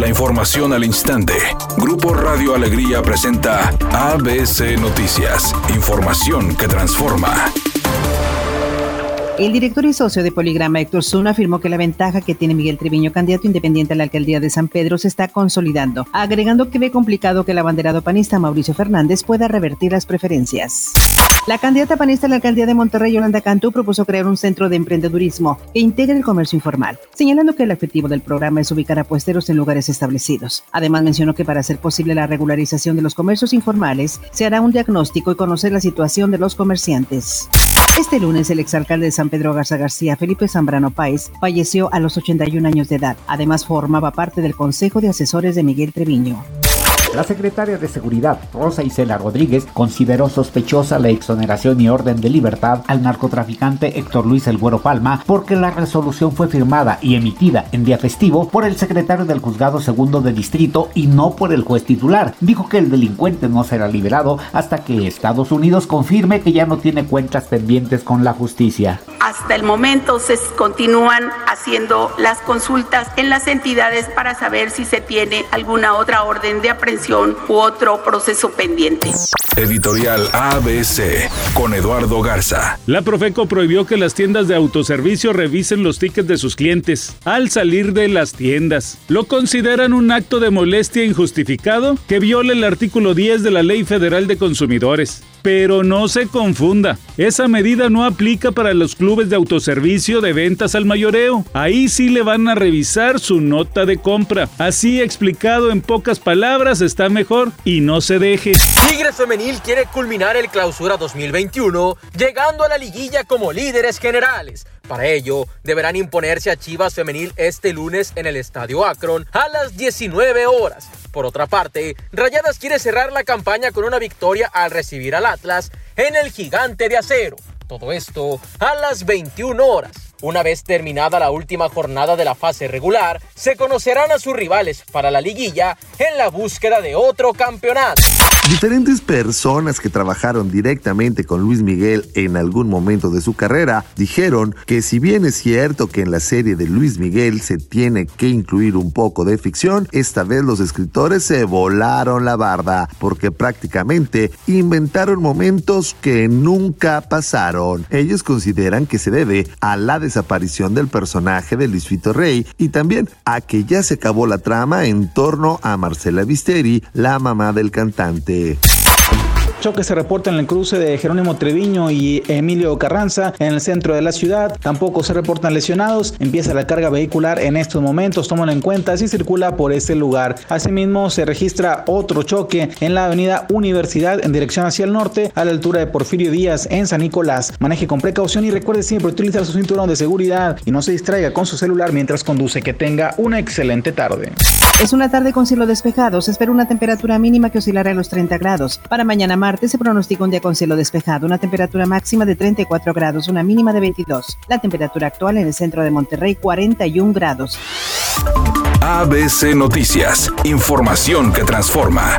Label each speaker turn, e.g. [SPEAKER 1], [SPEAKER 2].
[SPEAKER 1] La información al instante. Grupo Radio Alegría presenta ABC Noticias. Información que transforma.
[SPEAKER 2] El director y socio de Poligrama, Héctor Zuna, afirmó que la ventaja que tiene Miguel Treviño, candidato independiente a la alcaldía de San Pedro, se está consolidando, agregando que ve complicado que el abanderado panista Mauricio Fernández pueda revertir las preferencias. La candidata panista a la alcaldía de Monterrey, Yolanda Cantú, propuso crear un centro de emprendedurismo que integre el comercio informal, señalando que el objetivo del programa es ubicar a puesteros en lugares establecidos. Además, mencionó que para hacer posible la regularización de los comercios informales, se hará un diagnóstico y conocer la situación de los comerciantes. Este lunes, el exalcalde de San Pedro Garza García, Felipe Zambrano Páez, falleció a los 81 años de edad. Además, formaba parte del Consejo de Asesores de Miguel Treviño.
[SPEAKER 3] La secretaria de Seguridad, Rosa Isela Rodríguez, consideró sospechosa la exoneración y orden de libertad al narcotraficante Héctor Luis El Güero Palma porque la resolución fue firmada y emitida en día festivo por el secretario del Juzgado Segundo de Distrito y no por el juez titular. Dijo que el delincuente no será liberado hasta que Estados Unidos confirme que ya no tiene cuentas pendientes con la justicia.
[SPEAKER 4] Hasta el momento se continúan haciendo las consultas en las entidades para saber si se tiene alguna otra orden de aprehensión u otro proceso pendiente.
[SPEAKER 1] Editorial ABC con Eduardo Garza.
[SPEAKER 5] La Profeco prohibió que las tiendas de autoservicio revisen los tickets de sus clientes al salir de las tiendas. Lo consideran un acto de molestia injustificado que viola el artículo 10 de la Ley Federal de Consumidores. Pero no se confunda, esa medida no aplica para los clubes de autoservicio de ventas al mayoreo. Ahí sí le van a revisar su nota de compra. Así explicado en pocas palabras está mejor y no se deje.
[SPEAKER 6] Tigres Femenil quiere culminar el clausura 2021 llegando a la liguilla como líderes generales. Para ello, deberán imponerse a Chivas Femenil este lunes en el Estadio Akron a las 19 horas. Por otra parte, Rayadas quiere cerrar la campaña con una victoria al recibir al Atlas en el Gigante de Acero. Todo esto a las 21 horas. Una vez terminada la última jornada de la fase regular, se conocerán a sus rivales para la liguilla en la búsqueda de otro campeonato.
[SPEAKER 7] Diferentes personas que trabajaron directamente con Luis Miguel en algún momento de su carrera dijeron que si bien es cierto que en la serie de Luis Miguel se tiene que incluir un poco de ficción, esta vez los escritores se volaron la barda porque prácticamente inventaron momentos que nunca pasaron. Ellos consideran que se debe a la desaparición del personaje de Luisito Rey y también a que ya se acabó la trama en torno a Marcela Visteri, la mamá del cantante.
[SPEAKER 8] Choque se reporta en el cruce de Jerónimo Treviño y Emilio Carranza en el centro de la ciudad. Tampoco se reportan lesionados. Empieza la carga vehicular en estos momentos. Tómalo en cuenta si circula por ese lugar. Asimismo, se registra otro choque en la avenida Universidad en dirección hacia el norte a la altura de Porfirio Díaz en San Nicolás. Maneje con precaución y recuerde siempre utilizar su cinturón de seguridad y no se distraiga con su celular mientras conduce. Que tenga una excelente tarde.
[SPEAKER 2] Es una tarde con cielo despejado. Se espera una temperatura mínima que oscilará a los 30 grados. Para mañana martes se pronostica un día con cielo despejado, una temperatura máxima de 34 grados, una mínima de 22. La temperatura actual en el centro de Monterrey 41 grados.
[SPEAKER 1] ABC Noticias, información que transforma.